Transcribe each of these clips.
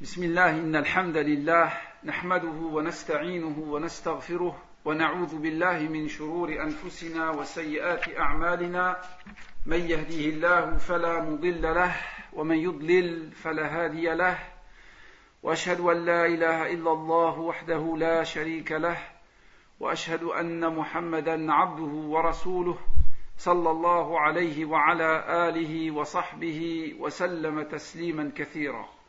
بسم الله إن الحمد لله نحمده ونستعينه ونستغفره ونعوذ بالله من شرور أنفسنا وسيئات أعمالنا. من يهديه الله فلا مضل له ومن يضلل فلا هادي له. وأشهد أن لا إله إلا الله وحده لا شريك له وأشهد أن محمدا عبده ورسوله صلى الله عليه وعلى آله وصحبه وسلم تسليما كثيرا.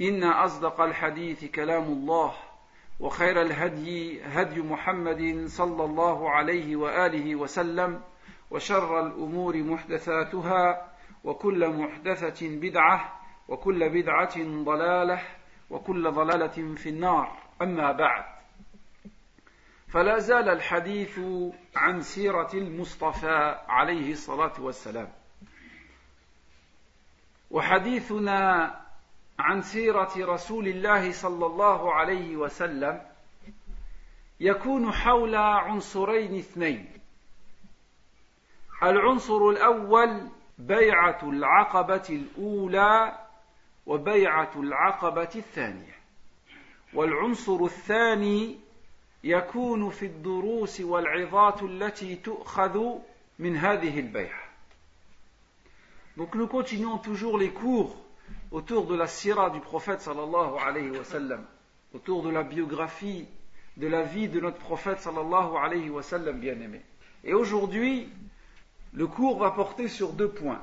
إن أصدق الحديث كلام الله وخير الهدي هدي محمد صلى الله عليه وآله وسلم وشر الأمور محدثاتها وكل محدثة بدعة وكل بدعة ضلالة وكل ضلالة في النار. أما بعد فلا زال الحديث عن سيرة المصطفى عليه الصلاة والسلام. وحديثنا عن سيرة رسول الله صلى الله عليه وسلم يكون حول عنصرين اثنين. العنصر الأول بيعة العقبة الأولى وبيعة العقبة الثانية. والعنصر الثاني يكون في الدروس والعظات التي تؤخذ من هذه البيعة. Donc nous continuons toujours les cours autour de la sira du prophète sallallahu alayhi wa sallam, autour de la biographie, de la vie de notre prophète sallallahu alayhi wa sallam bien-aimé. Et aujourd'hui, le cours va porter sur deux points.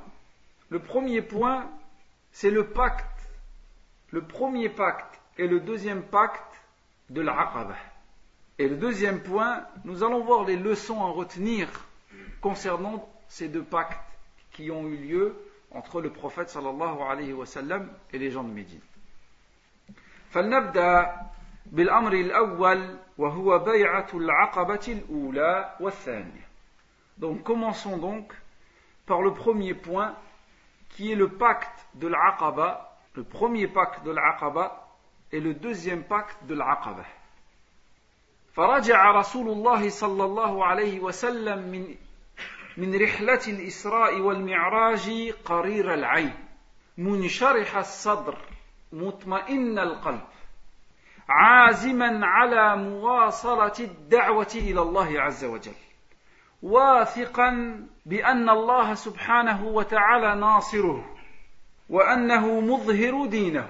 Le premier point, c'est le pacte, le premier pacte et le deuxième pacte de l'Aqaba. Et le deuxième point, nous allons voir les leçons à retenir concernant ces deux pactes qui ont eu lieu entre le prophète sallallahu alayhi wa sallam et les gens de Médine. فلنبدأ بالأمر الأول وهو بيعة العقبة الأولى والثانية. Donc commençons donc par le premier point qui est le pacte de l'Aqaba, le premier pacte de l'Aqaba et le deuxième pacte de l'Aqaba. فرجع رسول الله صلى الله عليه وسلم من من رحلة الإسراء والمعراج قرير العين. منشرح الصدر مطمئن القلب. عازما على مواصلة الدعوة إلى الله عز وجل. واثقا بأن الله سبحانه وتعالى ناصره وأنه مظهر دينه.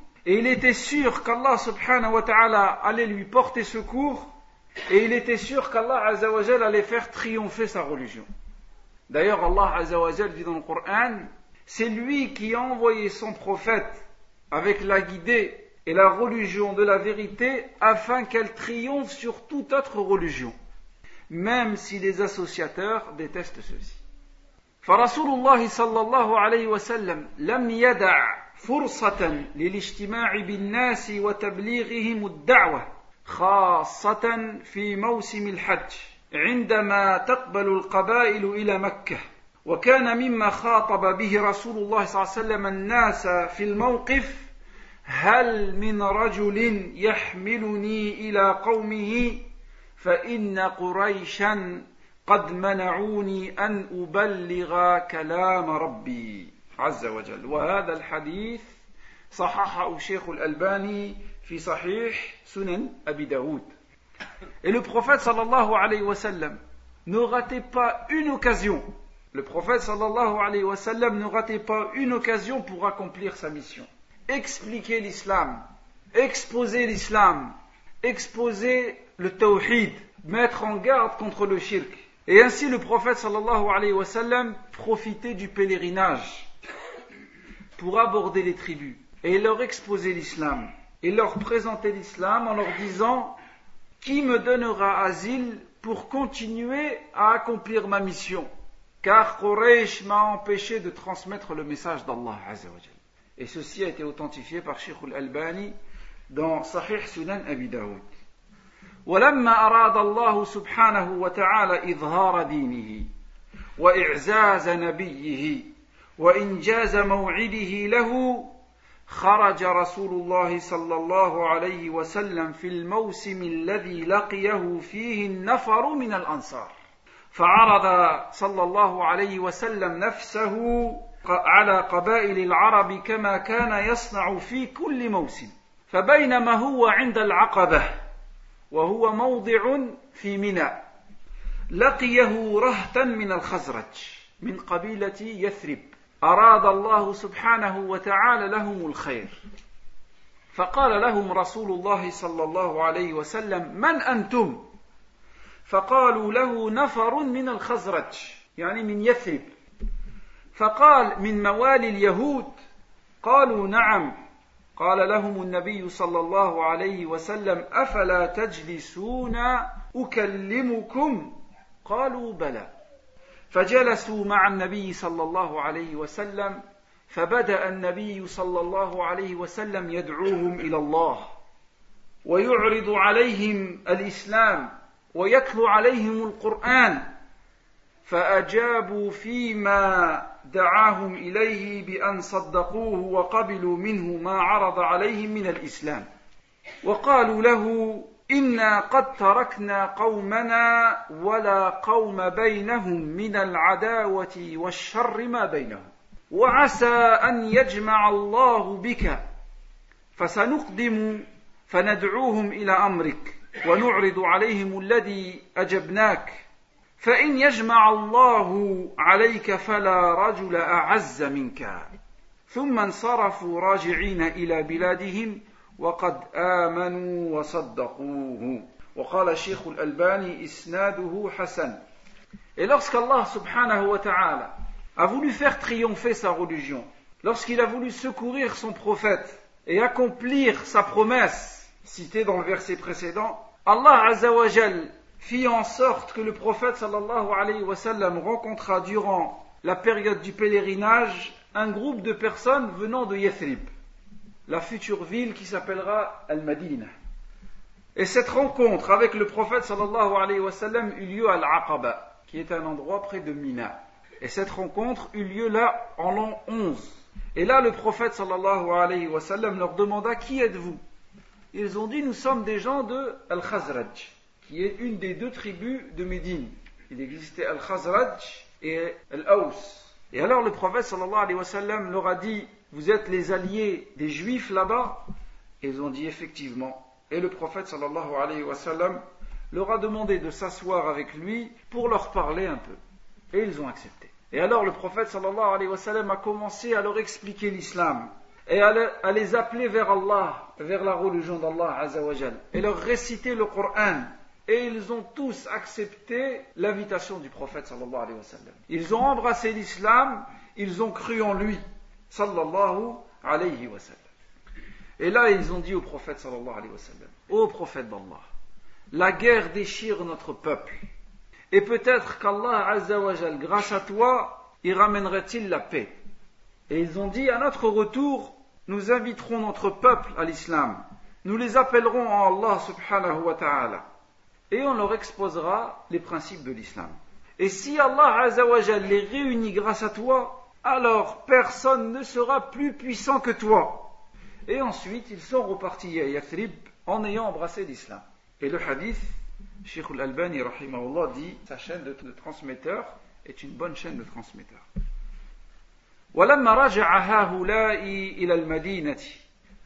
Et il était sûr qu'Allah subhanahu wa ta'ala allait lui porter secours et il était sûr qu'Allah azawajal allait faire triompher sa religion. D'ailleurs, Allah azawajal dit dans le Coran, c'est lui qui a envoyé son prophète avec la guidée et la religion de la vérité afin qu'elle triomphe sur toute autre religion, même si les associateurs détestent ceci. فرسول الله صلى الله عليه وسلم لم يدع فرصة للاجتماع بالناس وتبليغهم الدعوة خاصة في موسم الحج عندما تقبل القبائل إلى مكة. وكان مما خاطب به رسول الله صلى الله عليه وسلم الناس في الموقف هل من رجل يحملني إلى قومه؟ فإن قريشا قد منعوني أن أبلغ كلام ربي. عز وجل وهذا الحديث صححه الشيخ الألباني في صحيح سنن أبي داود Et le prophète sallallahu alayhi wa sallam ne ratait pas une occasion. Le prophète sallallahu alayhi wa sallam ne ratait pas une occasion pour accomplir sa mission. Expliquer l'islam, exposer l'islam, exposer le tawhid, mettre en garde contre le shirk. Et ainsi le prophète sallallahu alayhi wa sallam profitait du pèlerinage pour aborder les tribus et leur exposer l'islam et leur présenter l'islam en leur disant qui me donnera asile pour continuer à accomplir ma mission car Quraysh m'a empêché de transmettre le message d'Allah et ceci a été authentifié par Sheikh al-Albani dans Sahih Sunan Abi Daoud ولما أراد الله سبحانه وتعالى إظهار دينه وإعزاز نبيه وإنجاز موعده له خرج رسول الله صلى الله عليه وسلم في الموسم الذي لقيه فيه النفر من الأنصار. فعرض صلى الله عليه وسلم نفسه على قبائل العرب كما كان يصنع في كل موسم. فبينما هو عند العقبة وهو موضع في منى لقيه رهتا من الخزرج من قبيلة يثرب. أراد الله سبحانه وتعالى لهم الخير. فقال لهم رسول الله صلى الله عليه وسلم من أنتم؟ فقالوا له نفر من الخزرج يعني من يثرب. فقال من موالي اليهود؟ قالوا نعم. قال لهم النبي صلى الله عليه وسلم أفلا تجلسون أكلمكم؟ قالوا بلى. فجلسوا مع النبي صلى الله عليه وسلم فبدأ النبي صلى الله عليه وسلم يدعوهم إلى الله ويعرض عليهم الإسلام ويتلو عليهم القرآن فأجابوا فيما دعاهم إليه بأن صدقوه وقبلوا منه ما عرض عليهم من الإسلام وقالوا له أنا قد تركنا قومنا ولا قوم بينهم من العداوه والشر ما بينهم وعسى ان يجمع الله بك فسنقدم فندعوهم إلى امرك ونعرض عليهم الذي اجبناك فإن يجمع الله عليك فلا رجل أعز منك ثم انصرفوا راجعين إلى بلادهم وقد آمنوا وصدقوه وقال الشيخ الألباني إسناده حسن Et lorsqu'Allah subhanahu wa ta'ala a voulu faire triompher sa religion, lorsqu'il a voulu secourir son prophète et accomplir sa promesse citée dans le verset précédent, Allah azawajal fit en sorte que le prophète sallallahu alayhi wa sallam rencontra durant la période du pèlerinage un groupe de personnes venant de Yathrib, la future ville qui s'appellera Al-Madinah. Et cette rencontre avec le prophète sallallahu alayhi wa sallam eut lieu à Al-Aqaba, qui est un endroit près de Mina. Et cette rencontre eut lieu là en l'an 11. Et là, le prophète sallallahu alayhi wa sallam leur demanda Qui êtes-vous? Ils ont dit Nous sommes des gens de Al-Khazraj qui est une des deux tribus de Médine. Il existait Al-Khazraj et Al-Aws. Et alors le prophète sallallahu alayhi wa sallam leur a dit Vous êtes les alliés des juifs là-bas ils ont dit effectivement. Et le prophète sallallahu alayhi wa sallam leur a demandé de s'asseoir avec lui pour leur parler un peu. Et ils ont accepté. Et alors le prophète sallallahu alayhi wa sallam a commencé à leur expliquer l'islam et à les appeler vers Allah, vers la religion d'Allah azawajal, et leur réciter le Coran et ils ont tous accepté l'invitation du prophète sallallahu alayhi wa sallam. Ils ont embrassé l'islam, ils ont cru en lui sallallahu alayhi wa sallam. Et là, ils ont dit au prophète sallallahu alayhi wa sallam, ô prophète d'Allah, la guerre déchire notre peuple. Et peut-être qu'Allah azawajal, grâce à toi, y ramènerait-il la paix. Et ils ont dit, à notre retour, nous inviterons notre peuple à l'islam. Nous les appellerons à Allah subhanahu wa ta'ala et on leur exposera les principes de l'islam. Et si Allah Azzawajal les réunit grâce à toi, alors personne ne sera plus puissant que toi. Et ensuite, ils sont repartis à Yathrib en ayant embrassé l'islam. Et le hadith, Sheikh al-Albani dit, sa chaîne de, de transmetteur est une bonne chaîne de transmetteur. ولما رجع هؤلاء إلى المدينة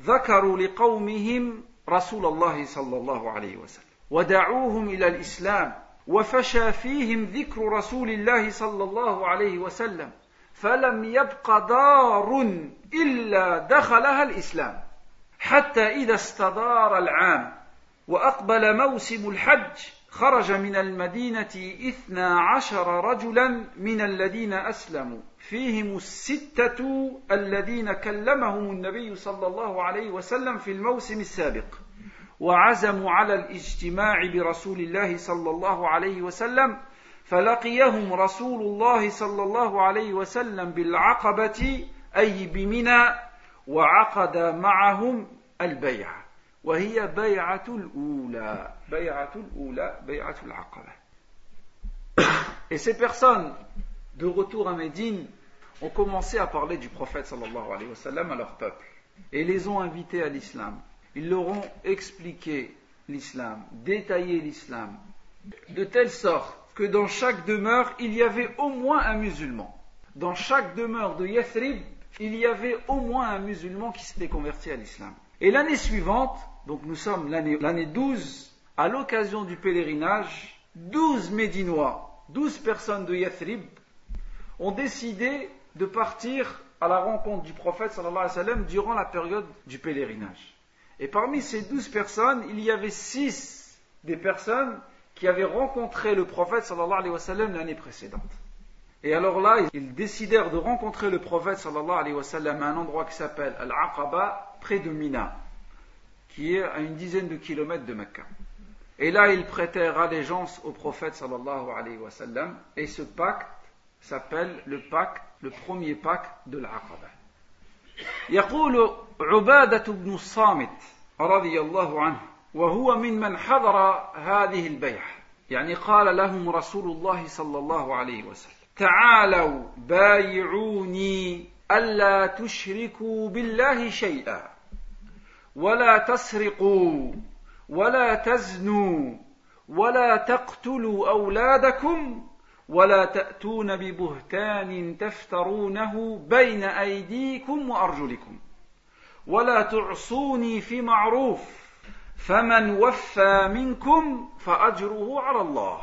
ذكروا لقومهم رسول الله صلى الله عليه وسلم ودعوهم الى الاسلام وفشى فيهم ذكر رسول الله صلى الله عليه وسلم فلم يبق دار إلا دخلها الإسلام حتى إذا استدار العام وأقبل موسم الحج خرج من المدينة إثنا عشر رجلا من الذين أسلموا. فيهم الستة الذين كلمهم النبي صلى الله عليه وسلم في الموسم السابق. وعزموا على الاجتماع برسول الله صلى الله عليه وسلم فلقيهم رسول الله صلى الله عليه وسلم بالعقبة أي بمنى وعقد معهم البيع وهي بيعة الأولى بيعة الأولى بيعة العقبة Et ces personnes de retour à Médine ont commencé à parler du prophète sallallahu alayhi wa sallam à leur peuple et les ont invités à l'islam. Ils leur ont expliqué l'islam, détaillé l'islam, de telle sorte que dans chaque demeure, il y avait au moins un musulman. Dans chaque demeure de Yathrib, il y avait au moins un musulman qui s'était converti à l'islam. Et l'année suivante, donc nous sommes l'année 12, à l'occasion du pèlerinage, 12 Médinois, 12 personnes de Yathrib ont décidé de partir à la rencontre du prophète sallallahu alayhi wa sallam durant la période du pèlerinage. Et parmi ces 12 personnes, il y avait 6 des personnes qui avaient rencontré le prophète sallallahu alayhi wa sallam l'année précédente. Et alors là, ils décidèrent de rencontrer le prophète sallallahu alayhi wa sallam à un endroit qui s'appelle Al-Aqaba, près de Mina, qui est à une dizaine de kilomètres de Mecca. Et là, ils prêtèrent allégeance au prophète sallallahu alayhi wa sallam, et ce pacte s'appelle le pacte, le premier pacte de l'Aqaba. يقول عبادة بن الصامت رضي الله عنه وهو ممن حضر هذه البيعة. يعني قال لهم رسول الله صلى الله عليه وسلم تعالوا بايعوني ألا تشركوا بالله شيئا ولا تسرقوا ولا تزنوا ولا تقتلوا أولادكم ولا تأتون ببهتان تفترونه بين أيديكم وأرجلكم ولا تعصوني في معروف فمن وفى منكم فأجره على الله.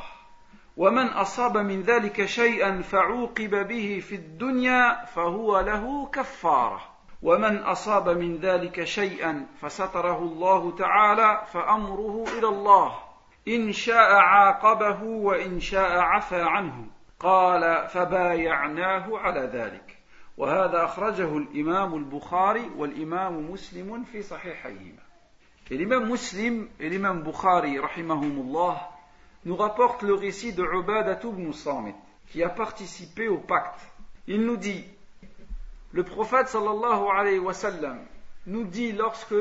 ومن أصاب من ذلك شيئا فعوقب به في الدنيا فهو له كفارة. ومن أصاب من ذلك شيئا فستره الله تعالى فأمره إلى الله. إن شاء عاقبه وإن شاء عفى عنه. قال فبايعناه على ذلك. وهذا أخرجه الإمام البخاري والإمام مسلم في صحيحيهما. Et l'imam Muslim et l'imam Bukhari, rahimahumullah, nous rapportent le récit de Ubadat ibn Samit, qui a participé au pacte. Il nous dit, le prophète sallallahu alayhi wa nous dit lorsque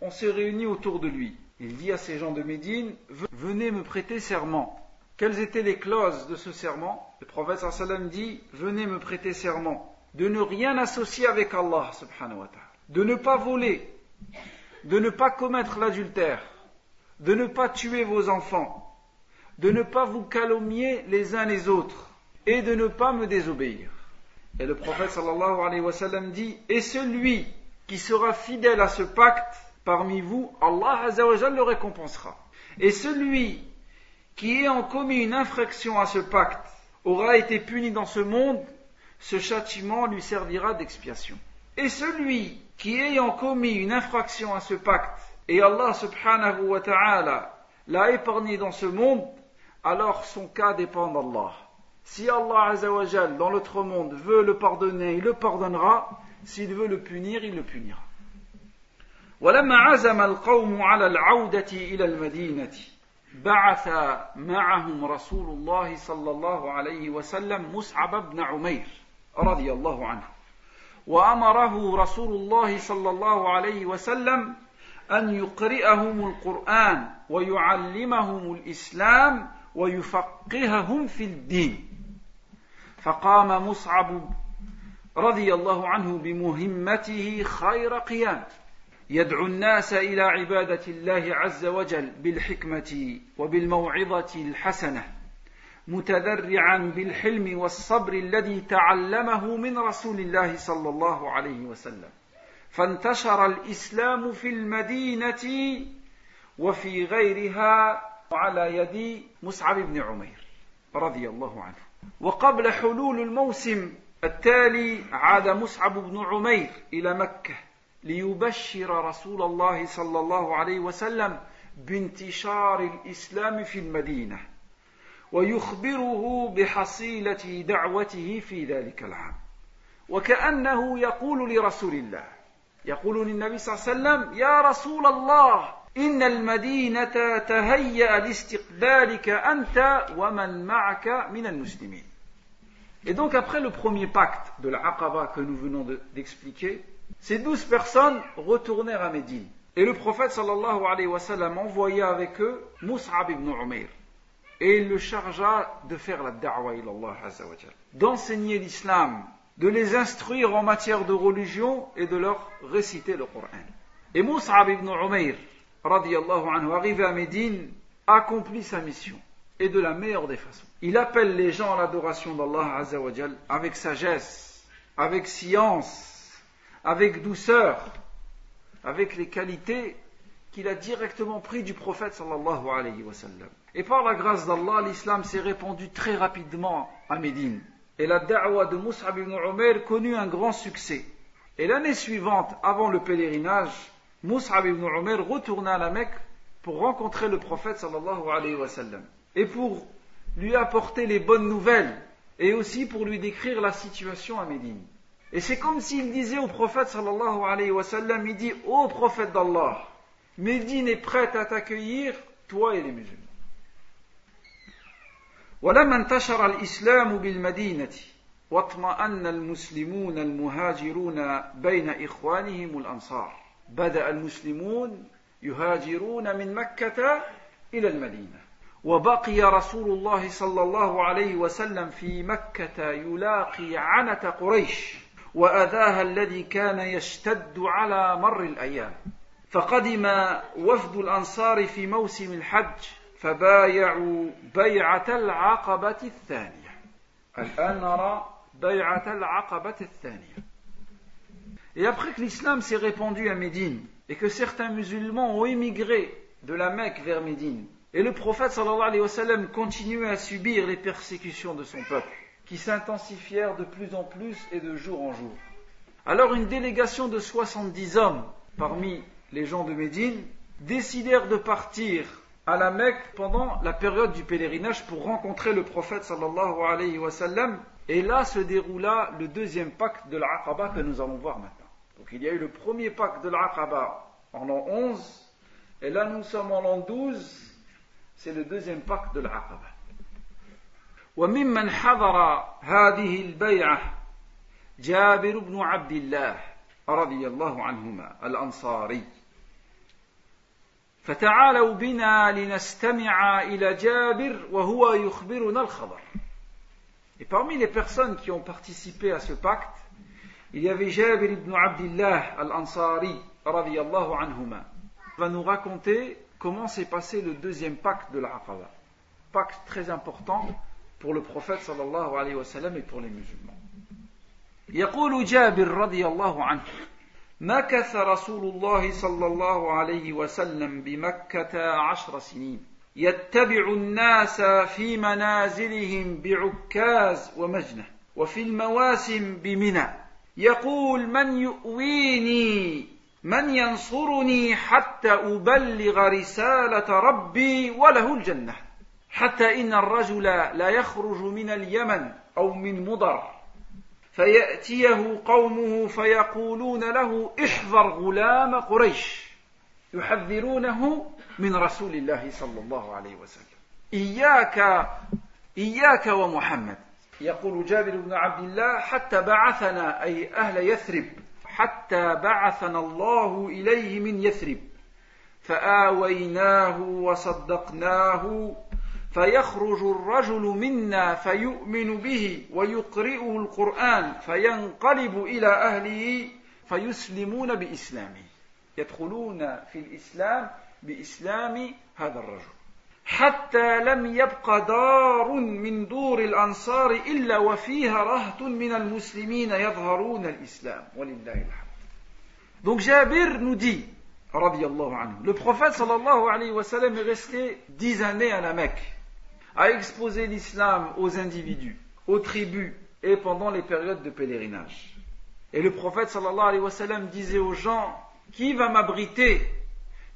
on s'est réunis autour de lui, il dit à ces gens de Médine, venez me prêter serment. Quelles étaient les clauses de ce serment? Le prophète sallallahu dit, venez me prêter serment de ne rien associer avec Allah subhanahu wa ta'ala, de ne pas voler, de ne pas commettre l'adultère, de ne pas tuer vos enfants, de ne pas vous calomnier les uns les autres et de ne pas me désobéir. Et le prophète sallallahu alayhi wa sallam dit Et celui qui sera fidèle à ce pacte parmi vous, Allah azawajal le récompensera. Et celui qui ayant commis une infraction à ce pacte aura été puni dans ce monde, ce châtiment lui servira d'expiation. Et celui qui ayant commis une infraction à ce pacte, et Allah subhanahu wa ta'ala l'a épargné dans ce monde, alors son cas dépend d'Allah. Si Allah Azzawajal dans l'autre monde veut le pardonner, il le pardonnera. S'il veut le punir, il le punira. ولما عزم القوم على العودة إلى المدينة بعث معهم رسول الله صلى الله عليه وسلم مصعب بن عمير رضي الله عنه وأمره رسول الله صلى الله عليه وسلم أن يقرئهم القرآن ويعلمهم الإسلام ويفقههم في الدين. فقام مصعب رضي الله عنه بمهمته خير قيام. يدعو الناس إلى عبادة الله عز وجل بالحكمة وبالموعظة الحسنة. متذرعا بالحلم والصبر الذي تعلمه من رسول الله صلى الله عليه وسلم. فانتشر الإسلام في المدينة وفي غيرها على يد مصعب بن عمير رضي الله عنه. وقبل حلول الموسم التالي عاد مصعب بن عمير إلى مكة ليبشر رسول الله صلى الله عليه وسلم بانتشار الإسلام في المدينة. ويخبره بحصيله دعوته في ذلك العام وكانه يقول لرسول الله يقول للنبي صلى الله عليه وسلم يا رسول الله إن المدينة تهيأ لاستقبالك أنت ومن معك من المسلمين. Et donc après le premier pacte de la Aqaba que nous venons d'expliquer, ces douze personnes retournèrent à Médine. Et le prophète sallallahu alayhi wa sallam envoya avec eux Mus'ab ibn Umayr. Et il le chargea de faire la da'wa ilallah D'enseigner l'islam, de les instruire en matière de religion et de leur réciter le Coran. Et Mus'ab ibn Umayr, radiallahu anhu, arrivé à Médine, accomplit sa mission. Et de la meilleure des façons. Il appelle les gens à l'adoration d'Allah avec sagesse, avec science, avec douceur, avec les qualités qu'il a directement pris du prophète sallallahu alayhi wa sallam. Et par la grâce d'Allah, l'islam s'est répandu très rapidement à Médine. Et la da'wa de Mus'ab ibn Umair connut un grand succès. Et l'année suivante, avant le pèlerinage, Mus'ab ibn Umair retourna à la Mecque pour rencontrer le prophète sallallahu alayhi wa sallam. Et pour lui apporter les bonnes nouvelles et aussi pour lui décrire la situation à Médine. Et c'est comme s'il disait au prophète sallallahu alayhi wa sallam, il dit, ô prophète d'Allah, Médine est prête à t'accueillir, toi et les musulmans. ولما انتشر الإسلام بالمدينة واطمأن المسلمون المهاجرون بين إخوانهم الأنصار. بدأ المسلمون يهاجرون من مكة إلى المدينة. وبقي رسول الله صلى الله عليه وسلم في مكة يلاقي عنة قريش وأذاها الذي كان يشتد على مر الأيام. فقدم وفد الأنصار في موسم الحج فبايعوا بيعة العقبة الثانية الآن نرى بيعة العقبة الثانية Et après que l'islam s'est répandu à Médine et que certains musulmans ont émigré de la Mecque vers Médine, et le prophète sallallahu alayhi wa sallam continuait à subir les persécutions de son peuple, qui s'intensifièrent de plus en plus et de jour en jour. Alors une délégation de 70 hommes parmi les gens de Médine décidèrent de partir à la Mecque pendant la période du pèlerinage pour rencontrer le prophète sallallahu alayhi wa sallam. Et là se déroula le deuxième pacte de l'Aqaba que nous allons voir maintenant. Donc il y a eu le premier pacte de l'Aqaba en l'an 11, et là nous sommes en l'an 12, c'est le deuxième pacte de l'Aqaba. وممن حضر هذه البيعة جابر بن عبد الله رضي الله عنهما الأنصاري فتعالوا بنا لنستمع إلى جابر وهو يخبرنا الخبر Et parmi les personnes qui ont participé à ce pacte, il y avait Jabir ibn Abdullah al-Ansari, radiyallahu anhuma, va nous raconter comment s'est passé le deuxième pacte de l'Aqaba. Pacte très important pour le prophète sallallahu alayhi wa sallam et pour les musulmans. يقول جابر رضي الله عنه مكث رسول الله صلى الله عليه وسلم بمكة عشر سنين. يتبع الناس في منازلهم بعكاز ومجنة وفي المواسم بمنى. يقول من يؤويني؟ من ينصرني حتى أبلغ رسالة ربي وله الجنة؟ حتى إن الرجل لا يخرج من اليمن أو من مضر. فيأتيه قومه فيقولون له احذر غلام قريش يحذرونه من رسول الله صلى الله عليه وسلم. إياك إياك ومحمد. يقول جابر بن عبد الله حتى بعثنا أي أهل يثرب حتى بعثنا الله إليه من يثرب. فآويناه وصدقناه فيخرج الرجل منا فيؤمن به ويقرئه القرآن فينقلب إلى أهله فيسلمون بإسلامه. يدخلون في الإسلام بإسلام هذا الرجل. حتى لم يبق دار من دور الأنصار إلا وفيها رهط من المسلمين يظهرون الإسلام ولله الحمد. Donc Jabir nous dit, anhu, le prophète sallallahu alayhi wa sallam est resté dix années à la Mecque. A exposé l'islam aux individus, aux tribus et pendant les périodes de pèlerinage. Et le prophète sallallahu alayhi wa sallam disait aux gens, qui va m'abriter,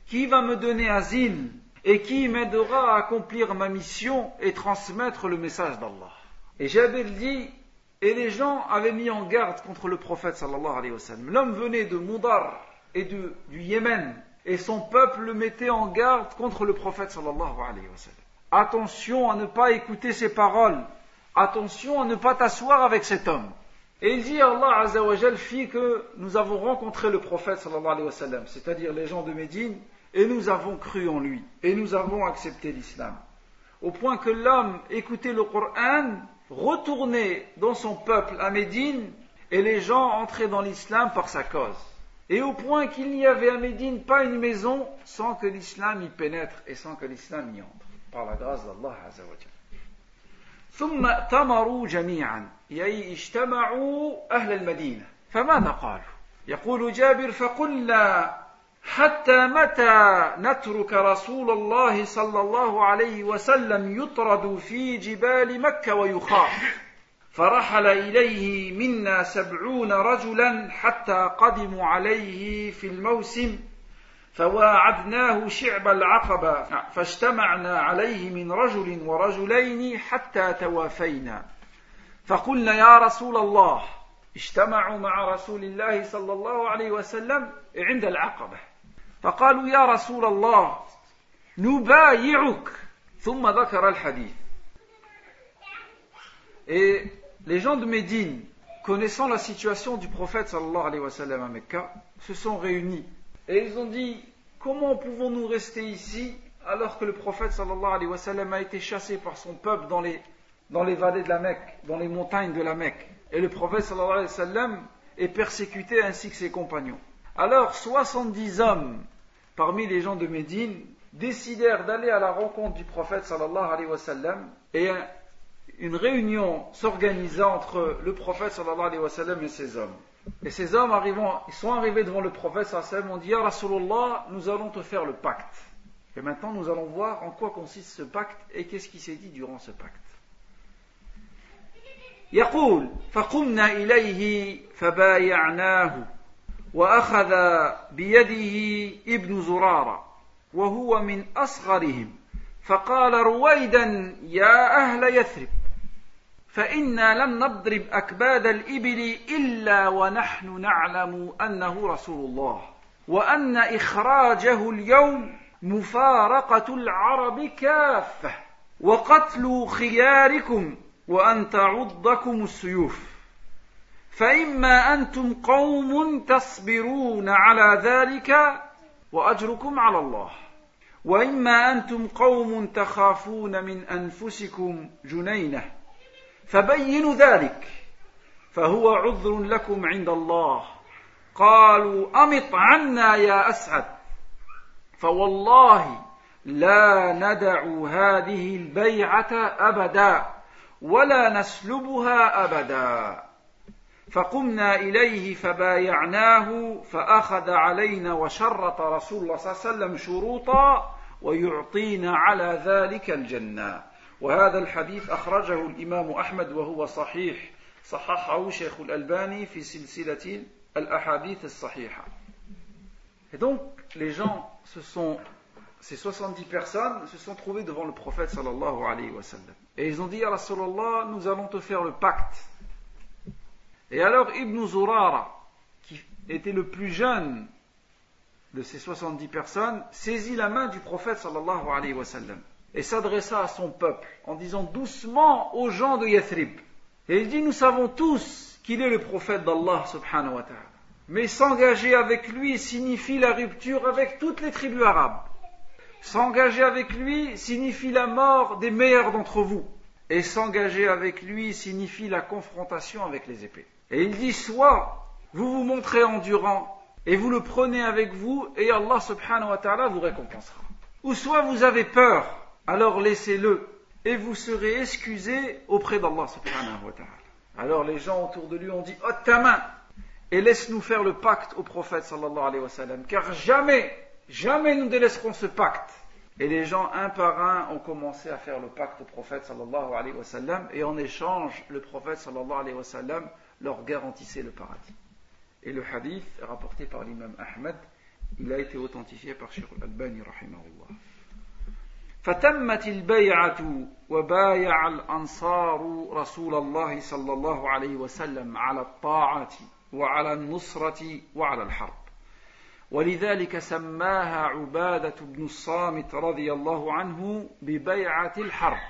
qui va me donner asile? Et qui m'aidera à accomplir ma mission et transmettre le message d'Allah? Et Jabir dit, et les gens avaient mis en garde contre le prophète sallallahu alayhi wa sallam. L'homme venait de Moudar et du Yémen et son peuple le mettait en garde contre le prophète sallallahu alayhi wa sallam. Attention à ne pas écouter ses paroles. Attention à ne pas t'asseoir avec cet homme. Et il dit à Allah Azzawajal fit que nous avons rencontré le prophète sallallahu alayhi wa sallam, c'est-à-dire les gens de Médine, et nous avons cru en lui, et nous avons accepté l'islam. Au point que l'homme écoutait le Coran, retournait dans son peuple à Médine, et les gens entraient dans l'islam par sa cause. Et au point qu'il n'y avait à Médine pas une maison sans que l'islam y pénètre et sans que l'islam y entre, par la grâce d'Allah Azzawajal. ثم ائتمروا جميعا أي اجتمعوا أهل المدينة. فماذا قالوا يقول جابر فقلنا حتى متى نترك رسول الله صلى الله عليه وسلم يطرد في جبال مكة ويخاف؟ فرحل إليه منا سبعون رجلا حتى قدموا عليه في الموسم. فواعدناه شعب العقبة فاجتمعنا عليه من رجل ورجلين حتى توافينا. فقلنا يا رسول الله اجتمعوا مع رسول الله صلى الله عليه وسلم عند العقبة. فقالوا يا رسول الله نبايعك. ثم ذكر الحديث. Et les gens de Médine, connaissant la situation du prophète sallallahu alayhi wa sallam à Mecca, se sont réunis. Et ils ont dit, comment pouvons-nous rester ici alors que le prophète sallallahu alayhi wa a été chassé par son peuple dans les, vallées de la Mecque, dans les montagnes de la Mecque? Et le prophète est persécuté ainsi que ses compagnons. Alors 70 hommes parmi les gens de Médine décidèrent d'aller à la rencontre du prophète sallallahu alayhi et une réunion s'organisa entre le prophète sallallahu alayhi wa sallam et ses hommes. Et ces hommes arrivant, ils sont arrivés devant le prophète sallam, ont dit Ya Rasulallah, nous allons te faire le pacte. Et maintenant nous allons voir en quoi consiste ce pacte et qu'est-ce qui s'est dit durant ce pacte. يقول فقمنا إليه فبايعناه وأخذ بيده ابن زرارة وهو من أصغرهم فقال رويدا يا أهل يثرب فإنا لم نضرب أكباد الإبل إلا ونحن نعلم أنه رسول الله وأن إخراجه اليوم مفارقة العرب كافة وقتل خياركم وأن تعضكم السيوف. فإما أنتم قوم تصبرون على ذلك وأجركم على الله وإما أنتم قوم تخافون من أنفسكم جنينة. فبينوا ذلك. فهو عذر لكم عند الله. قالوا أمط عنا يا أسعد. فوالله لا ندع هذه البيعة أبدا ولا نسلبها أبدا. فقمنا إليه فبايعناه فأخذ علينا وشرط رسول الله صلى الله عليه وسلم شروطا ويعطينا على ذلك الجنة. وهذا الحديث أخرجه الإمام أحمد وهو صحيح صححه شيخ الألباني في سلسلة الأحاديث الصحيحة Et donc, les gens se sont, ces 70 personnes se sont trouvées devant le prophète sallallahu alayhi wa sallam. Et ils ont dit, à Rasulallah, nous allons te faire le pacte. Et alors, Ibn Zurara, qui était le plus jeune de ces 70 personnes, saisit la main du prophète sallallahu alayhi wa sallam. et s'adressa à son peuple en disant doucement aux gens de Yathrib. Et il dit, nous savons tous qu'il est le prophète d'Allah subhanahu wa ta'ala. Mais s'engager avec lui signifie la rupture avec toutes les tribus arabes. S'engager avec lui signifie la mort des meilleurs d'entre vous. Et s'engager avec lui signifie la confrontation avec les épées. Et il dit, soit vous vous montrez endurant et vous le prenez avec vous et Allah subhanahu wa ta'ala vous récompensera. Ou soit vous avez peur alors laissez-le et vous serez excusé auprès d'Allah subhanahu wa ta'ala. Alors les gens autour de lui ont dit ôte ta main et laisse-nous faire le pacte au prophète car jamais, jamais nous délaisserons ce pacte. Et les gens un par un ont commencé à faire le pacte au prophète sallallahu alayhi wa sallam, et en échange, le prophète leur garantissait le paradis. Et le hadith, rapporté par l'imam Ahmed, il a été authentifié par Sheikh al-Albani rahimahullah. فتمت البيعة وبايع الأنصار رسول الله صلى الله عليه وسلم على الطاعة وعلى النصرة وعلى الحرب. ولذلك سماها عبادة بن الصامت رضي الله عنه ببيعة الحرب.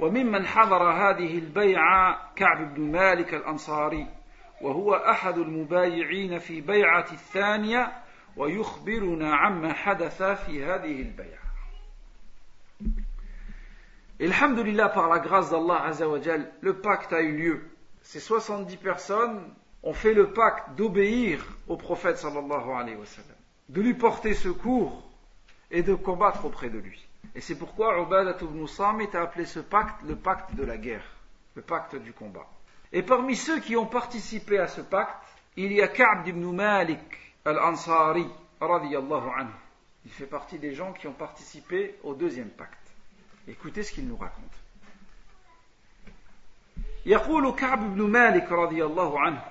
وممن حضر هذه البيعة كعب بن مالك الأنصاري وهو أحد المبايعين في بيعة الثانية ويخبرنا عما حدث في هذه البيعة. Alhamdulillah, par la grâce d'Allah Azzawajal, le pacte a eu lieu. Ces 70 personnes ont fait le pacte d'obéir au prophète sallallahu alayhi wa sallam, de lui porter secours et de combattre auprès de lui. Et c'est pourquoi Ubadat ibn Samit a appelé ce pacte le pacte de la guerre, le pacte du combat. Et parmi ceux qui ont participé à ce pacte, il y a Ka'b ibn Malik al-Ansari, radiyallahu anhu. Il fait partie des gens qui ont participé au deuxième pacte. Écoutez ce qu'il nous raconte. يقول كعب بن مالك رضي الله عنه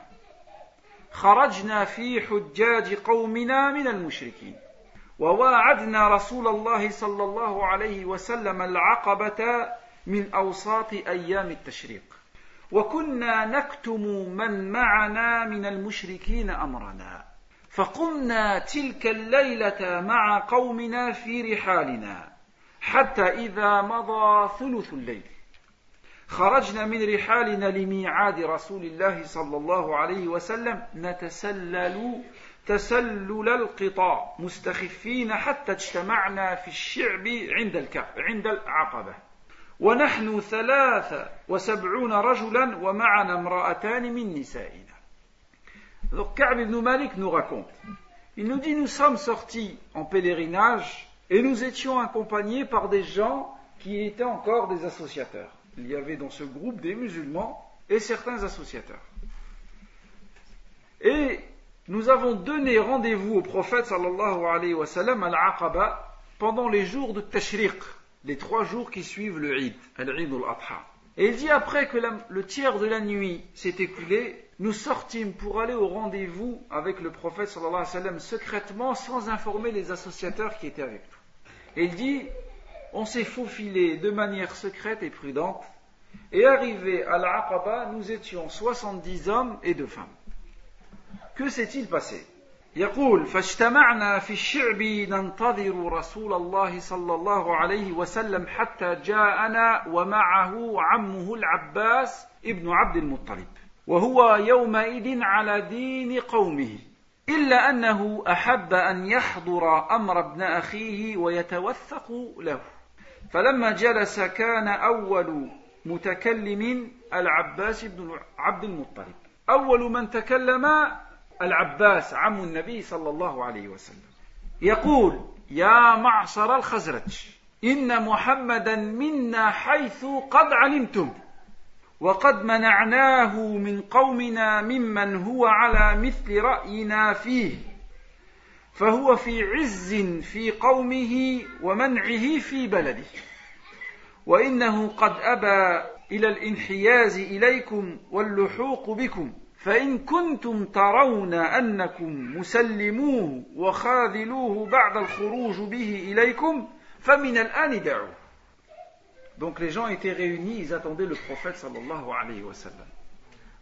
خرجنا في حجاج قومنا من المشركين وواعدنا رسول الله صلى الله عليه وسلم العقبة من أوساط أيام التشريق وكنا نكتم من معنا من المشركين أمرنا فقمنا تلك الليلة مع قومنا في رحالنا حتى إذا مضى ثلث الليل. خرجنا من رحالنا لميعاد رسول الله صلى الله عليه وسلم. نتسلل تسلل القطاع. مستخفين حتى اجتمعنا في الشعب عند عند العقبة. ونحن ثلاثة وسبعون رجلا ومعنا امرأتان من نسائنا. Donc Ka'b ibn Malik nous raconte. Il nous dit, nous sommes sortis en pèlerinage. Et nous étions accompagnés par des gens qui étaient encore des associateurs. Il y avait dans ce groupe des musulmans et certains associateurs. Et nous avons donné rendez-vous au prophète sallallahu alayhi wa sallam al-Aqaba pendant les jours de Tashriq, les trois jours qui suivent le Eid, al-Eid al-Adha. Et il dit après que le tiers de la nuit s'est écoulé, nous sortîmes pour aller au rendez-vous avec le prophète sallallahu alayhi wa sallam secrètement sans informer les associateurs qui étaient avec nous. Et il dit, on s'est faufilé de manière secrète et prudente, et arrivé à l'Aqaba, nous étions 70 hommes et deux femmes. Que s'est-il passé يقول فاجتمعنا في الشعب ننتظر رسول الله صلى الله عليه وسلم حتى جاءنا ومعه عمه العباس ابن عبد المطلب وهو يومئذ على دين قومه إلا أنه أحب أن يحضر أمر ابن أخيه ويتوثق له. فلما جلس كان أول متكلم العباس بن عبد المطلب. أول من تكلم العباس عم النبي صلى الله عليه وسلم. يقول يا معصر الخزرج إن محمدا منا حيث قد علمتم. وقد منعناه من قومنا ممن هو على مثل رأينا فيه فهو في عز في قومه ومنعه في بلده. وإنه قد أبى إلى الانحياز إليكم واللحوق بكم فإن كنتم ترون أنكم مسلموه وخاذلوه بعد الخروج به إليكم فمن الآن دعوه Donc les gens étaient réunis, ils attendaient le prophète sallallahu alayhi wa.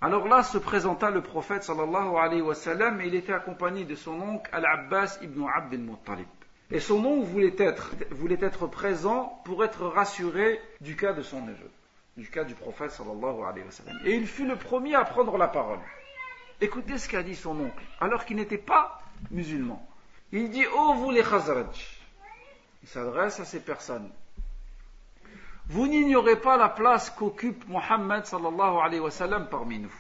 Alors là se présenta le prophète sallallahu alayhi wa et il était accompagné de son oncle Al-Abbas ibn Abd al-Muttalib. Et son oncle voulait être, présent pour être rassuré du cas de son neveu, du cas du prophète sallallahu alayhi wa. Et il fut le premier à prendre la parole. Écoutez ce qu'a dit son oncle, alors qu'il n'était pas musulman. Il dit, oh vous les Khazraj, il s'adresse à ces personnes, vous n'ignorez pas la place qu'occupe Mohammed sallallahu alayhi wa sallam parmi nous.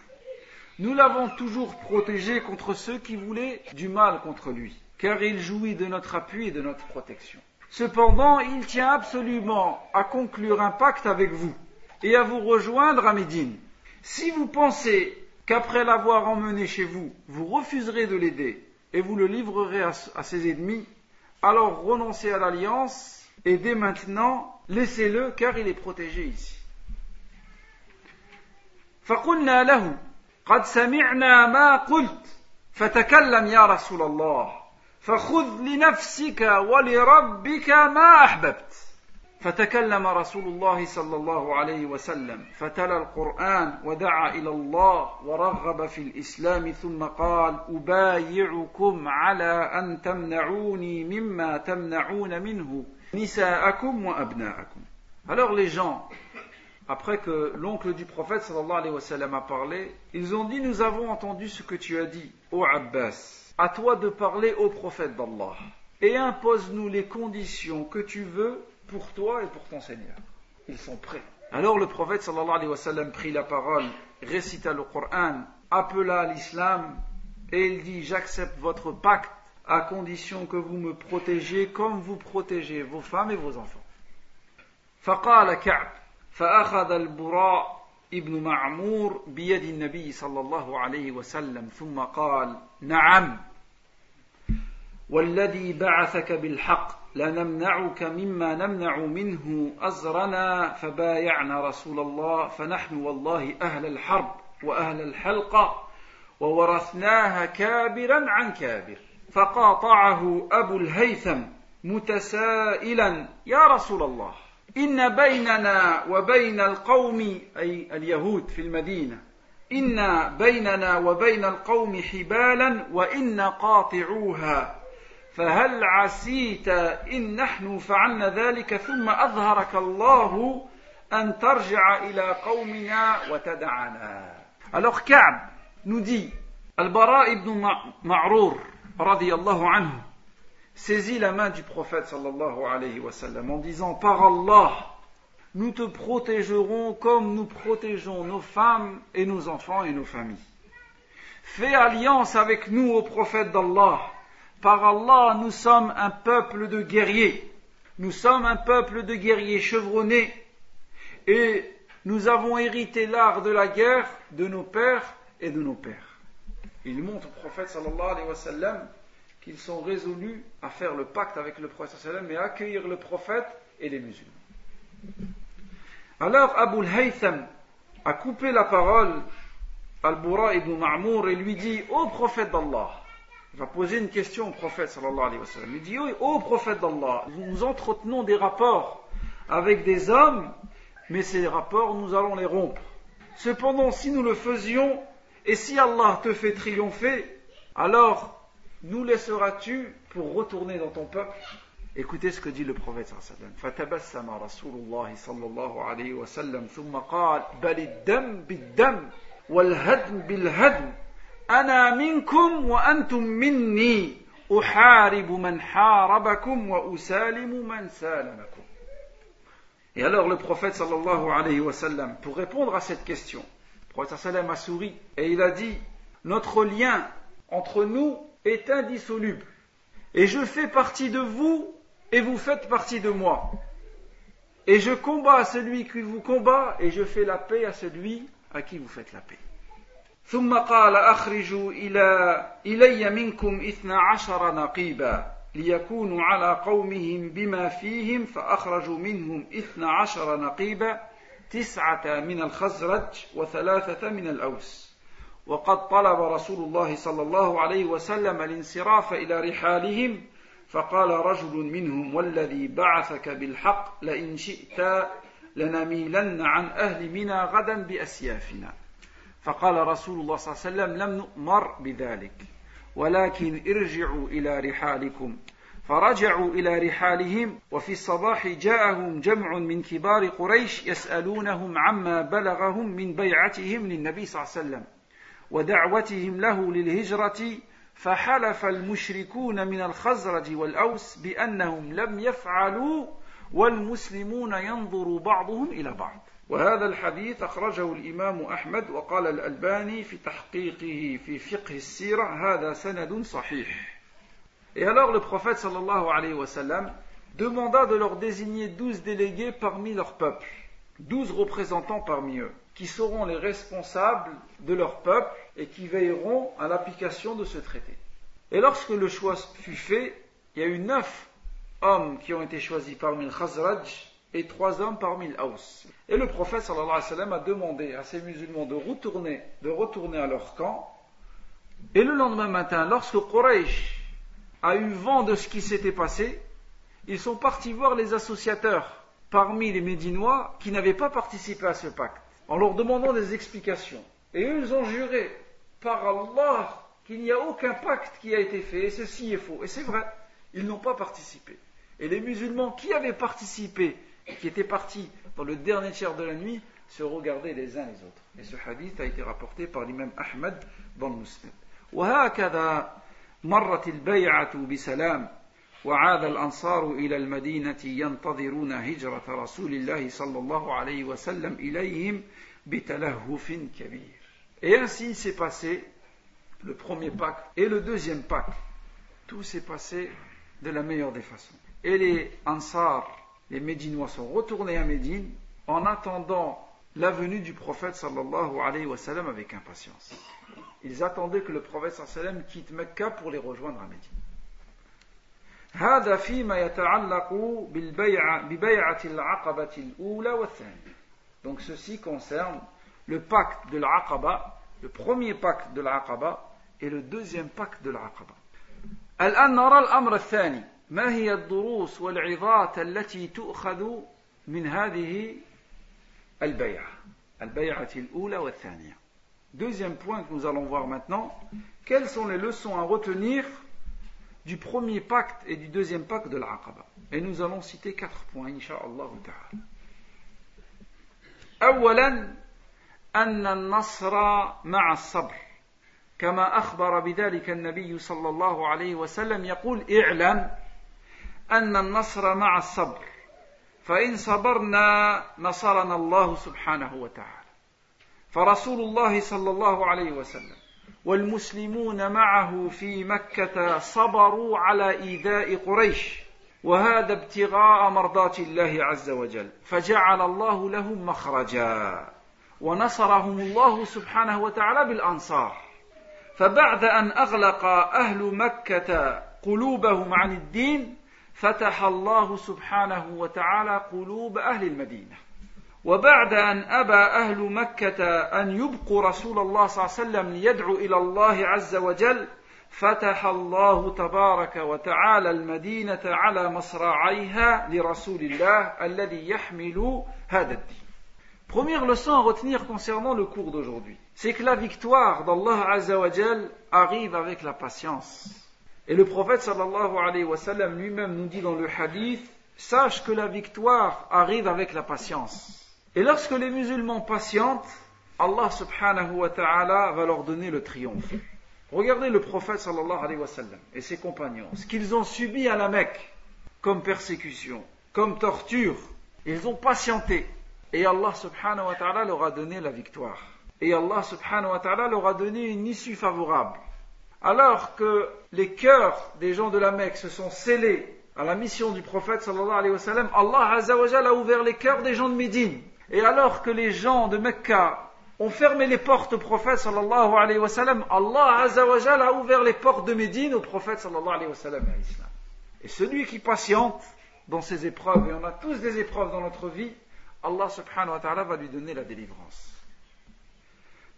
Nous l'avons toujours protégé contre ceux qui voulaient du mal contre lui, car il jouit de notre appui et de notre protection. Cependant, il tient absolument à conclure un pacte avec vous et à vous rejoindre à Médine. Si vous pensez qu'après l'avoir emmené chez vous, vous refuserez de l'aider et vous le livrerez à, ses ennemis, alors renoncez à l'alliance et dès maintenant, laissez-le car il est protégé ici. فقلنا له قد سمعنا ما قلت فتكلم يا رسول الله فخذ لنفسك ولربك ما أحببت فتكلم رسول الله صلى الله عليه وسلم فتلا القرآن ودعا إلى الله ورغب في الإسلام ثم قال أبايعكم على أن تمنعوني مما تمنعون منه Alors les gens, après que l'oncle du prophète sallallahu a parlé, ils ont dit Nous avons entendu ce que tu as dit, ô Abbas, à toi de parler au prophète d'Allah, et impose-nous les conditions que tu veux pour toi et pour ton Seigneur. Ils sont prêts. Alors le prophète sallallahu alayhi wa prit la parole, récita le Coran, appela l'islam, et il dit J'accepte votre pacte à condition que vous me protégez comme vous protégez vos femmes et vos enfants. فقال كعب فأخذ البراء ابن معمور بيد النبي صلى الله عليه وسلم ثم قال نعم والذي بعثك بالحق لنمنعك مما نمنع منه أزرنا فبايعنا رسول الله فنحن والله أهل الحرب وأهل الحلقة وورثناها كابرا عن كابر فقاطعه أبو الهيثم متسائلا يا رسول الله إن بيننا وبين القوم أي اليهود في المدينة إن بيننا وبين القوم حبالا وإن قاطعوها فهل عسيت إن نحن فعلنا ذلك؟ ثم أظهرك الله أن ترجع إلى قومنا وتدعنا. Alors Ka'b nous dit Al-Bara ibn Ma'rour radiyallahu anhu saisit la main du prophète sallallahu en disant Par Allah, nous te protégerons comme nous protégeons nos femmes et nos enfants et nos familles. Fais alliance avec nous au prophète d'Allah. Par Allah, nous sommes un peuple de guerriers. Nous sommes un peuple de guerriers chevronnés. Et nous avons hérité l'art de la guerre de nos pères et de nos pères. Il montre au prophète sallallahu alayhi wa sallam qu'ils sont résolus à faire le pacte avec le prophète sallam et à accueillir le prophète et les musulmans. Alors Abu al-Haytham a coupé la parole al-Bura ibn Ma'mour et lui dit Ô prophète d'Allah, il va poser une question au prophète sallallahu alayhi wa sallam. Il dit Ô prophète d'Allah, nous entretenons des rapports avec des hommes, mais ces rapports nous allons les rompre. Cependant, si nous le faisions, et si Allah te fait triompher, alors nous laisseras-tu pour retourner dans ton peuple Écoutez ce que dit le prophète sallallahu alayhi wa sallam. فتبسم رسول الله صلى الله عليه وسلم ثم قال بل الدم بالدم والهدم بالهدم أنا منكم وأنتم مني أحارب من حاربكم وأسالم من سالمكم Et alors le prophète sallallahu alayhi wa sallam, pour répondre à cette question, le prophète sallam a souri et il a dit Notre lien entre nous est indissoluble. Et je fais partie de vous et vous faites partie de moi. Et je combats celui qui vous combat et je fais la paix à celui à qui vous faites la paix. ثم قال أخرجوا إلى إلي منكم إثنى عشر نقيبا ليكونوا على قومهم بما فيهم فأخرجوا منهم إثنى عشر نقيبا تسعة من الخزرج وثلاثة من الأوس. وقد طلب رسول الله صلى الله عليه وسلم الانصراف إلى رحالهم فقال رجل منهم والذي بعثك بالحق لئن شئت لنميلن عن أهل منى غدا بأسيافنا. فقال رسول الله صلى الله عليه وسلم لم نؤمر بذلك ولكن ارجعوا إلى رحالكم. فرجعوا إلى رحالهم وفي الصباح جاءهم جمع من كبار قريش يسألونهم عما بلغهم من بيعتهم للنبي صلى الله عليه وسلم ودعوتهم له للهجرة فحلف المشركون من الخزرج والأوس بأنهم لم يفعلوا والمسلمون ينظر بعضهم إلى بعض. وهذا الحديث أخرجه الإمام أحمد وقال الألباني في تحقيقه في فقه السيرة هذا سند صحيح. Et alors le prophète sallallahu alayhi wa sallam demanda de leur désigner douze délégués parmi leur peuple, douze représentants parmi eux, qui seront les responsables de leur peuple et qui veilleront à l'application de ce traité. Et lorsque le choix fut fait, il y a eu neuf hommes qui ont été choisis parmi le Khazraj et trois hommes parmi l'Aus. Et le prophète sallallahu alayhi wa sallam a demandé à ces musulmans de retourner, de retourner à leur camp. Et le lendemain matin, lorsque Quraysh a eu vent de ce qui s'était passé, ils sont partis voir les associateurs parmi les Médinois qui n'avaient pas participé à ce pacte, en leur demandant des explications. Et eux, ils ont juré par Allah qu'il n'y a aucun pacte qui a été fait, et ceci est faux. Et c'est vrai, ils n'ont pas participé. Et les musulmans qui avaient participé, qui étaient partis dans le dernier tiers de la nuit, se regarder les uns les autres. Et ce hadith a été rapporté par l'imam Ahmad dans le Muslim. مرت البيعة بسلام وعاد الأنصار إلى المدينة ينتظرون هجرة رسول الله صلى الله عليه وسلم إليهم بتلهف كبير. Et ainsi s'est passé le premier pacte et le deuxième pacte. Tout s'est passé de la meilleure des façons. Et les Ansar, les Médinois sont retournés à Médine en attendant la venue du prophète sallallahu alayhi wa sallam avec impatience. Ils attendaient que le prophète sallallahu alayhi wa sallam quitte Mecca pour les rejoindre à Médine. هذا فيما يتعلق ببيعة العقبة الأولى والثانية. Donc ceci concerne le pacte de l'Aqaba, le premier pacte de l'Aqaba et le deuxième pacte de l'Aqaba. الآن نرى الأمر الثاني ما هي الدروس والعظات التي تؤخذ من هذه البيعة البيعة الأولى والثانية Deuxième point que nous allons voir maintenant, quelles sont les leçons à retenir du premier pacte et du deuxième pacte de l'Aqaba Et nous allons citer quatre points, Inch'Allah ta'ala. أولا أن النصر مع الصبر كما أخبر بذلك النبي صلى الله عليه وسلم يقول اعلم أن النصر مع الصبر فإن صبرنا نصرنا الله سبحانه وتعالى. فرسول الله صلى الله عليه وسلم والمسلمون معه في مكة صبروا على إيذاء قريش وهذا ابتغاء مرضات الله عز وجل. فجعل الله لهم مخرجا ونصرهم الله سبحانه وتعالى بالأنصار. فبعد أن أغلق أهل مكة قلوبهم عن الدين فتح الله سبحانه وتعالى قلوب أهل المدينة وبعد أن أبى أهل مكة أن يبقوا رسول الله صلى الله عليه وسلم ليدعو إلى الله عز وجل فتح الله تبارك وتعالى المدينة على مصراعيها لرسول الله الذي يحمل هذا الدين Première leçon à retenir concernant le cours d'aujourd'hui, c'est que la victoire d'Allah Azzawajal arrive avec la patience. Et le prophète wa lui-même nous dit dans le hadith, sache que la victoire arrive avec la patience. Et lorsque les musulmans patientent, Allah subhanahu wa ta'ala va leur donner le triomphe. Regardez le prophète sallallahu alayhi wa et ses compagnons, ce qu'ils ont subi à la Mecque comme persécution, comme torture. Ils ont patienté. Et Allah subhanahu wa ta'ala leur a donné la victoire. Et Allah subhanahu wa ta'ala leur a donné une issue favorable Alors que les cœurs des gens de la Mecque se sont scellés à la mission du prophète sallallahu alayhi wa sallam, Allah azawajal a ouvert les cœurs des gens de Médine. Et alors que les gens de Mecca ont fermé les portes au prophète sallallahu alayhi wa sallam, Allah azawajal a ouvert les portes de Médine au prophète sallallahu alayhi wa sallam à l'islam. Et celui qui patiente dans ces épreuves, et on a tous des épreuves dans notre vie, Allah subhanahu wa ta'ala va lui donner la délivrance.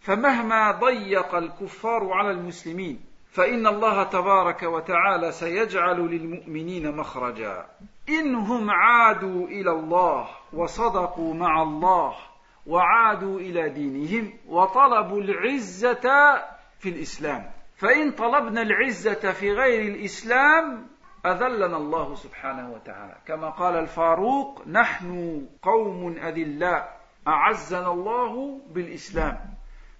فمهما ضيق الكفار على المسلمين فإن الله تبارك وتعالى سيجعل للمؤمنين مخرجا. إنهم عادوا إلى الله وصدقوا مع الله وعادوا إلى دينهم وطلبوا العزة في الإسلام. فإن طلبنا العزة في غير الإسلام أذلنا الله سبحانه وتعالى. كما قال الفاروق نحن قوم أذلاء أعزنا الله بالإسلام.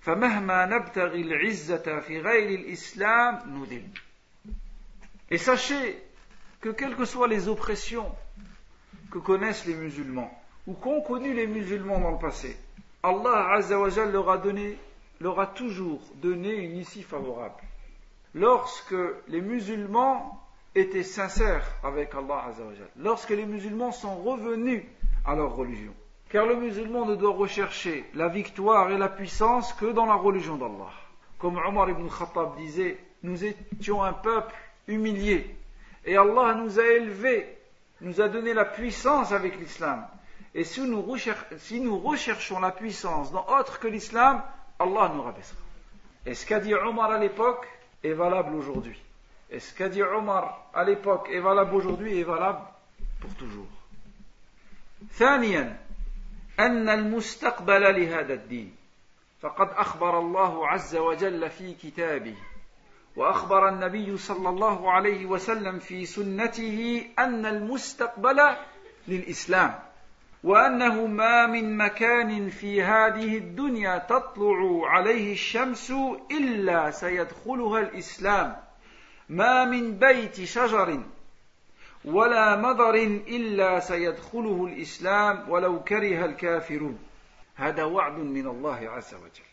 فمهما نبتغي العزة في غير الإسلام نذل Et sachez que quelles que soient les oppressions que connaissent les musulmans, ou qu'ont connu les musulmans dans le passé, Allah Azzawajal leur a donné, leur a toujours donné une issue favorable. Lorsque les musulmans étaient sincères avec Allah Azzawajal, lorsque les musulmans sont revenus à leur religion. Car le musulman ne doit rechercher la victoire et la puissance que dans la religion d'Allah. Comme Omar ibn Khattab disait, nous étions un peuple humilié et Allah nous a élevés, nous a donné la puissance avec l'islam. Et si nous, si nous recherchons la puissance dans autre que l'islam, Allah nous rabaissera. Et ce qu'a dit Omar à l'époque est valable aujourd'hui. Et ce qu'a dit Omar à l'époque est valable aujourd'hui et est valable pour toujours. ثانيا أن المستقبل لهذا الدين. فقد أخبر الله عز وجل في كتابه وأخبر النبي صلى الله عليه وسلم في سنته أن المستقبل للإسلام وأنه ما من مكان في هذه الدنيا تطلع عليه الشمس إلا سيدخلها الإسلام. ما من بيت شجر ولا مضر إلا سيدخله الإسلام ولو كره الكافرون هذا وعد من الله عز وجل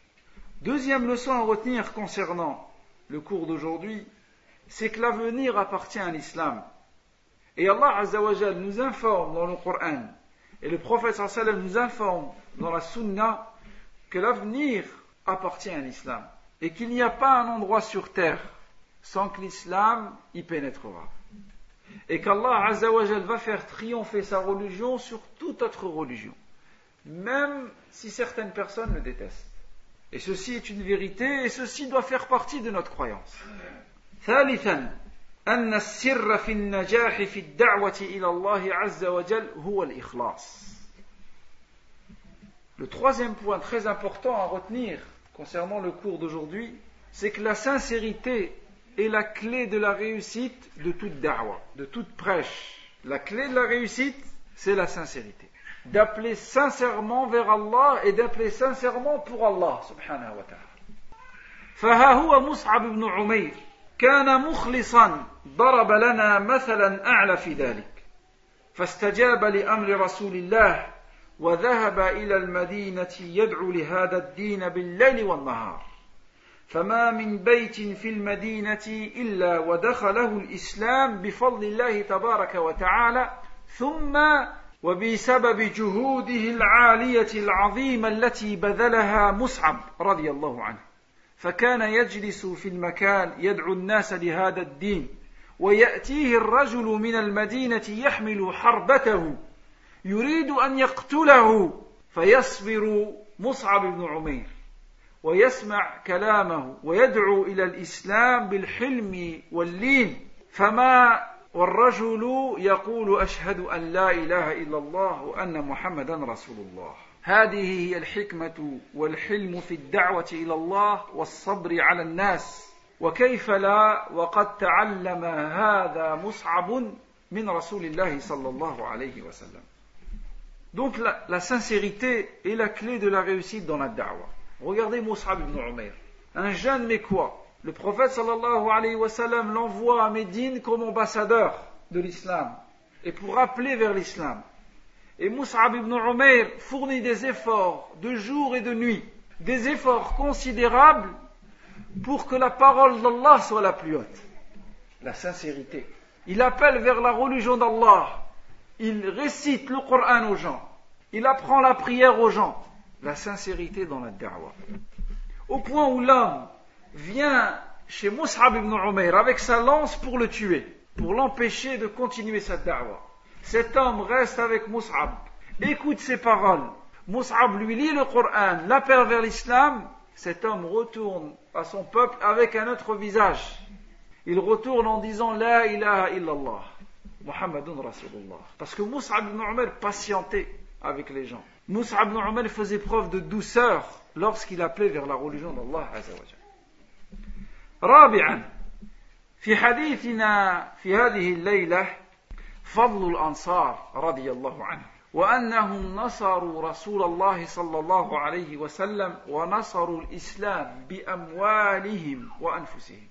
Deuxième leçon à retenir concernant le cours d'aujourd'hui, c'est que l'avenir appartient à l'islam. Et Allah Azzawajal nous informe dans le Coran, et le prophète sallam nous informe dans la Sunna, que l'avenir appartient à l'islam. Et qu'il n'y a pas un endroit sur terre sans que l'islam y pénétrera. Et qu'Allah Azzawajal va faire triompher sa religion sur toute autre religion, même si certaines personnes le détestent. Et ceci est une vérité et ceci doit faire partie de notre croyance. ثالثا أن السر في النجاح في الدعوة إلى الله عز وجل هو الإخلاص. Le troisième point très important à retenir concernant le cours d'aujourd'hui, c'est que la sincérité est la clé de la réussite de toute da'wah, de toute prêche. La clé de la réussite, c'est la sincérité. d'appeler sincèrement vers Allah et d'appeler sincèrement pour Allah subhanahu wa ta'ala. فها هو مصعب بن عمير كان مخلصا ضرب لنا مثلا اعلى في ذلك فاستجاب لامر رسول الله وذهب الى المدينه يدعو لهذا الدين بالليل والنهار فما من بيت في المدينة إلا ودخله الإسلام بفضل الله تبارك وتعالى ثم وبسبب جهوده العالية العظيمة التي بذلها مصعب رضي الله عنه. فكان يجلس في المكان يدعو الناس لهذا الدين ويأتيه الرجل من المدينة يحمل حربته يريد أن يقتله فيصبر مصعب بن عمير. ويسمع كلامه ويدعو إلى الإسلام بالحلم واللين. فما والرجل يقول أشهد أن لا إله إلا الله وأن محمدا رسول الله. هذه هي الحكمة والحلم في الدعوة إلى الله والصبر على الناس. وكيف لا؟ وقد تعلم هذا مصعب من رسول الله صلى الله عليه وسلم. Donc la, la, sincérité est la clé de la réussite dans la da'wah. Regardez Mus'ab ibn Umair, un jeune mécois, Le prophète sallallahu alayhi wa sallam l'envoie à Médine comme ambassadeur de l'islam et pour rappeler vers l'islam. Et Mus'ab ibn Umayr fournit des efforts de jour et de nuit, des efforts considérables pour que la parole d'Allah soit la plus haute. La sincérité. Il appelle vers la religion d'Allah. Il récite le Coran aux gens. Il apprend la prière aux gens. La sincérité dans la da'wah. Au point où l'homme vient chez Mus'ab ibn Umayr avec sa lance pour le tuer, pour l'empêcher de continuer sa da'wah. Cet homme reste avec Mus'ab, écoute ses paroles. Mus'ab lui lit le Coran, l'appelle vers l'islam. Cet homme retourne à son peuple avec un autre visage. Il retourne en disant La ilaha illallah, Muhammadun Rasulullah. Parce que Mus'ab ibn Umayr patientait avec les gens. Mus'ab ibn Umayr faisait preuve de douceur lorsqu'il appelait vers la religion d'Allah رابعا في حديثنا في هذه الليله فضل الانصار رضي الله عنهم وانهم نصروا رسول الله صلى الله عليه وسلم ونصروا الاسلام باموالهم وانفسهم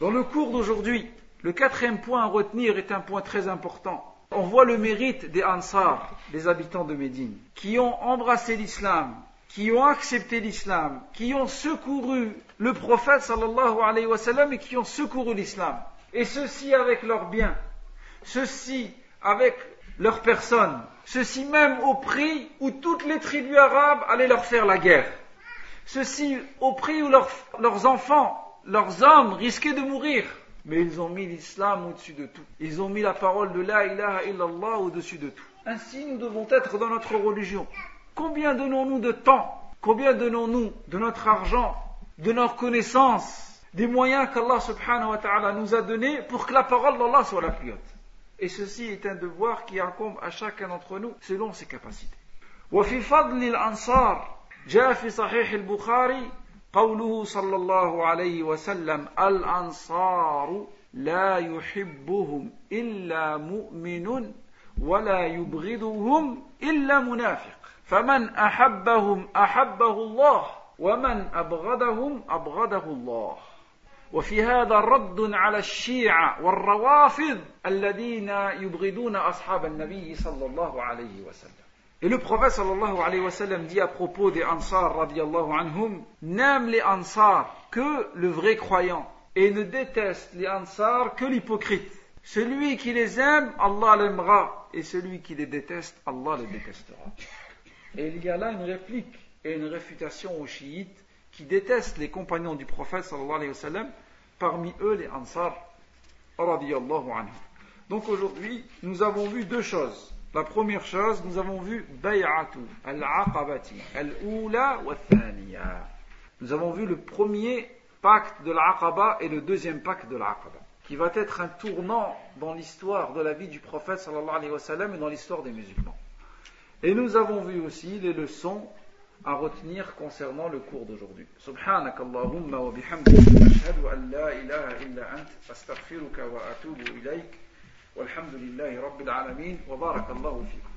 Dans le cours d'aujourd'hui, le quatrième point à retenir est un point très important. On voit le mérite des Ansar, des habitants de Médine, qui ont embrassé l'islam, qui ont accepté l'islam, qui ont secouru le prophète et qui ont secouru l'islam. Et ceci avec leurs biens, ceci avec leurs personnes, ceci même au prix où toutes les tribus arabes allaient leur faire la guerre. Ceci au prix où leurs enfants, leurs hommes risquaient de mourir Mais ils ont mis l'islam au-dessus de tout. Ils ont mis la parole de la ilaha illallah au-dessus de tout. Ainsi nous devons être dans notre religion. Combien donnons-nous de temps Combien donnons-nous de notre argent, de notre connaissance, des moyens qu'Allah subhanahu wa ta'ala nous a donnés pour que la parole d'Allah soit la plus haute Et ceci est un devoir qui incombe à chacun d'entre nous selon ses capacités. وفي فضل الأنصار جاء في صحيح البخاري قوله صلى الله عليه وسلم الأنصار لا يحبهم إلا مؤمن ولا يبغضهم إلا منافق. فمن أحبهم أحبه الله ومن أبغضهم أبغضه الله. وفي هذا رد على الشيعة والروافض الذين يبغضون أصحاب النبي صلى الله عليه وسلم. Et le prophète sallallahu alayhi wa sallam dit à propos des Ansar radiallahu anhum, n'aime les Ansar que le vrai croyant et ne déteste les Ansar que l'hypocrite. Celui qui les aime, Allah l'aimera et celui qui les déteste, Allah le détestera. Et il y a là une réplique et une réfutation aux chiites qui détestent les compagnons du prophète sallallahu alayhi wa sallam, parmi eux les Ansar radiallahu anhum. Donc aujourd'hui, nous avons vu deux choses. La première chose, nous avons vu Bay'atu al-Aqabati, al-Ula wa thaniya. Nous avons vu le premier pacte de l'Aqaba et le deuxième pacte de l'Aqaba, qui va être un tournant dans l'histoire de la vie du prophète sallallahu alayhi wa sallam et dans l'histoire des musulmans. Et nous avons vu aussi les leçons à retenir concernant le cours d'aujourd'hui. Wa bihamdika ashhadu an la ilaha illa ant astaghfiruka wa atubu ilayk. والحمد لله رب العالمين وبارك الله فيكم.